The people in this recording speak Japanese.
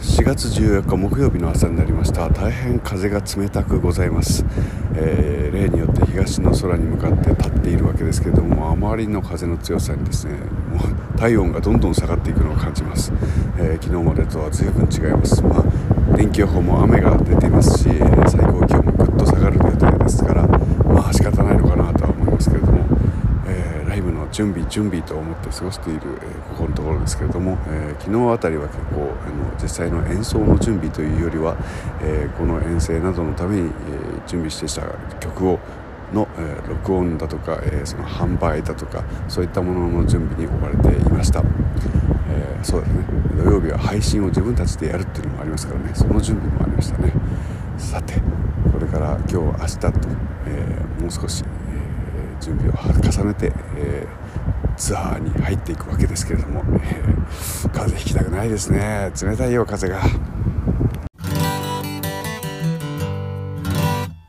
4月14日木曜日の朝になりました。大変風が冷たくございます、えー、例によって東の空に向かって立っているわけですけれどもあまりの風の強さにですねもう体温がどんどん下がっていくのを感じます、えー、昨日までとは随分違います、まあ、天気予報も雨が出ていますし最高気温もぐっと下がる予定ですからまあ仕方ないのかなとは思いますけれどもライブの準備準備と思って過ごしている、えー、ここのところですけれども、えー、昨日あたりは結構あの実際の演奏の準備というよりは、えー、この遠征などのために、え準備してきた曲をの、え録音だとか、えその販売だとかそういったものの準備に追われていました、えそうですね。土曜日は配信を自分たちでやるっていうのもありますからね。その準備もありましたね。さてこれから今日明日と、えもう少し準備を重ねて、えー、ツアーに入っていくわけですけれども、えー、風邪ひきたくないですね冷たいよ風が。